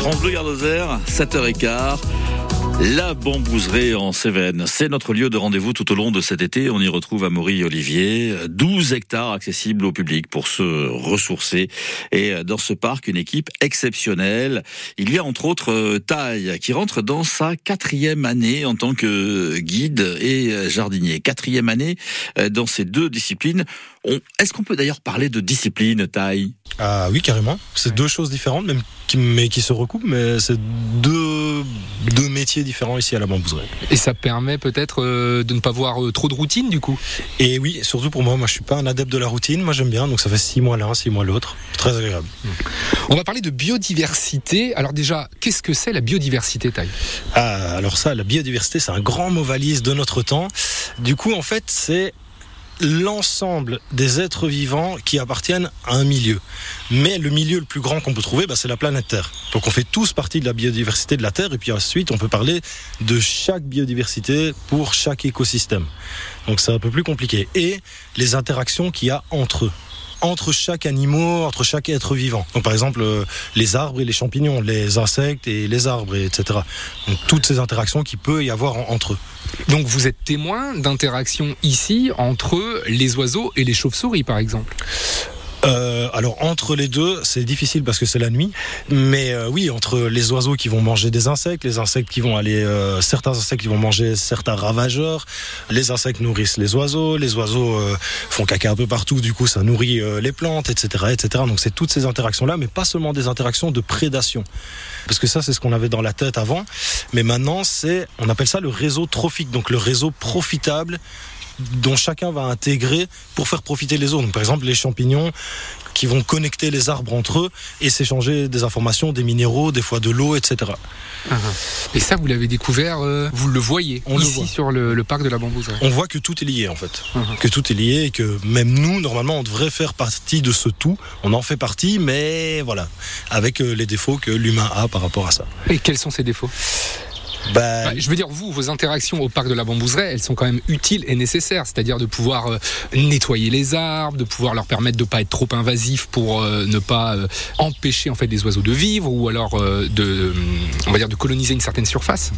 France Bleu Gardoser, 7h15. La bambouserie en Cévennes, c'est notre lieu de rendez-vous tout au long de cet été. On y retrouve Amaury Olivier, 12 hectares accessibles au public pour se ressourcer. Et dans ce parc, une équipe exceptionnelle. Il y a entre autres Taille qui rentre dans sa quatrième année en tant que guide et jardinier. Quatrième année dans ces deux disciplines. Est-ce qu'on peut d'ailleurs parler de discipline, Taille Ah oui, carrément. C'est deux choses différentes, même qui, mais qui se recoupent, mais c'est deux, deux métiers différents ici à la bambouserie. Et ça permet peut-être euh, de ne pas voir euh, trop de routine du coup? Et oui, surtout pour moi, moi je suis pas un adepte de la routine, moi j'aime bien, donc ça fait six mois l'un, six mois l'autre. Très agréable. On va parler de biodiversité. Alors déjà, qu'est-ce que c'est la biodiversité, Taille Ah, alors ça, la biodiversité, c'est un grand mot valise de notre temps. Du coup, en fait, c'est l'ensemble des êtres vivants qui appartiennent à un milieu. Mais le milieu le plus grand qu'on peut trouver, bah, c'est la planète Terre. Donc on fait tous partie de la biodiversité de la Terre, et puis ensuite on peut parler de chaque biodiversité pour chaque écosystème. Donc c'est un peu plus compliqué. Et les interactions qu'il y a entre eux entre chaque animal, entre chaque être vivant. Donc par exemple euh, les arbres et les champignons, les insectes et les arbres, etc. Toutes ces interactions qu'il peut y avoir entre eux. Donc vous êtes témoin d'interactions ici entre les oiseaux et les chauves-souris par exemple? Euh, alors entre les deux, c'est difficile parce que c'est la nuit. Mais euh, oui, entre les oiseaux qui vont manger des insectes, les insectes qui vont aller, euh, certains insectes qui vont manger certains ravageurs, les insectes nourrissent les oiseaux, les oiseaux euh, font caca un peu partout, du coup ça nourrit euh, les plantes, etc., etc. Donc c'est toutes ces interactions là, mais pas seulement des interactions de prédation, parce que ça c'est ce qu'on avait dans la tête avant. Mais maintenant c'est, on appelle ça le réseau trophique, donc le réseau profitable dont chacun va intégrer pour faire profiter les autres. Donc, par exemple, les champignons qui vont connecter les arbres entre eux et s'échanger des informations, des minéraux, des fois de l'eau, etc. Uh -huh. Et ça, vous l'avez découvert, euh, vous le voyez On ici le voit. sur le, le, parc de la bambouserie. On voit que tout est lié en fait, uh -huh. que tout est lié et que même nous, normalement, on devrait faire partie de ce tout. On en fait partie, mais voilà, avec euh, les défauts que l'humain a par rapport à ça. Et quels sont ces défauts? Bah, bah, je veux dire, vous, vos interactions au parc de la Bambouseraie, elles sont quand même utiles et nécessaires. C'est-à-dire de pouvoir euh, nettoyer les arbres, de pouvoir leur permettre de ne pas être trop invasifs pour euh, ne pas euh, empêcher en fait les oiseaux de vivre ou alors de, on va dire, de coloniser une certaine surface.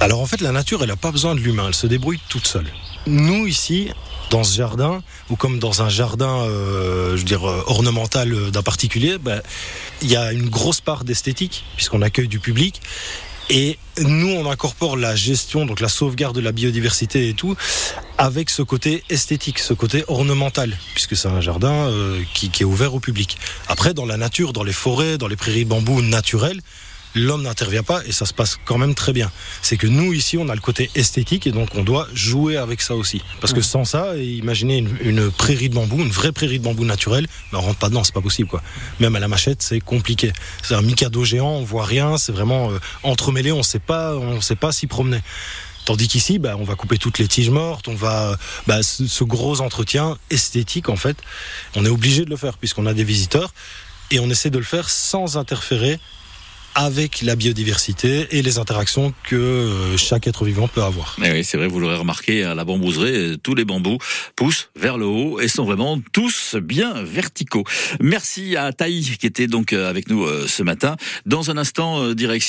Alors en fait, la nature, elle n'a pas besoin de l'humain. Elle se débrouille toute seule. Nous ici, dans ce jardin, ou comme dans un jardin, euh, je veux dire, ornemental d'un particulier, bah, il y a une grosse part d'esthétique puisqu'on accueille du public. Et nous, on incorpore la gestion, donc la sauvegarde de la biodiversité et tout, avec ce côté esthétique, ce côté ornemental, puisque c'est un jardin euh, qui, est ouvert au public. Après, dans la nature, dans les forêts, dans les prairies de bambou naturelles, l'homme n'intervient pas et ça se passe quand même très bien. C'est que nous, ici, on a le côté esthétique et donc on doit jouer avec ça aussi. Parce que sans ça, imaginez une, une prairie de bambou, une vraie prairie de bambou naturelle, ben on rentre pas dedans, c'est pas possible quoi. Même à la machette, c'est compliqué. C'est un mikado géant, on voit rien, c'est vraiment euh, entremêlé, on sait pas, on sait pas s'y promener. Tandis qu'ici, bah, on va couper toutes les tiges mortes, on va bah, ce, ce gros entretien esthétique en fait, on est obligé de le faire puisqu'on a des visiteurs et on essaie de le faire sans interférer avec la biodiversité et les interactions que euh, chaque être vivant peut avoir. Et oui, c'est vrai, vous l'aurez remarqué, à la bambouserie, tous les bambous poussent vers le haut et sont vraiment tous bien verticaux. Merci à Taï qui était donc avec nous ce matin. Dans un instant, direction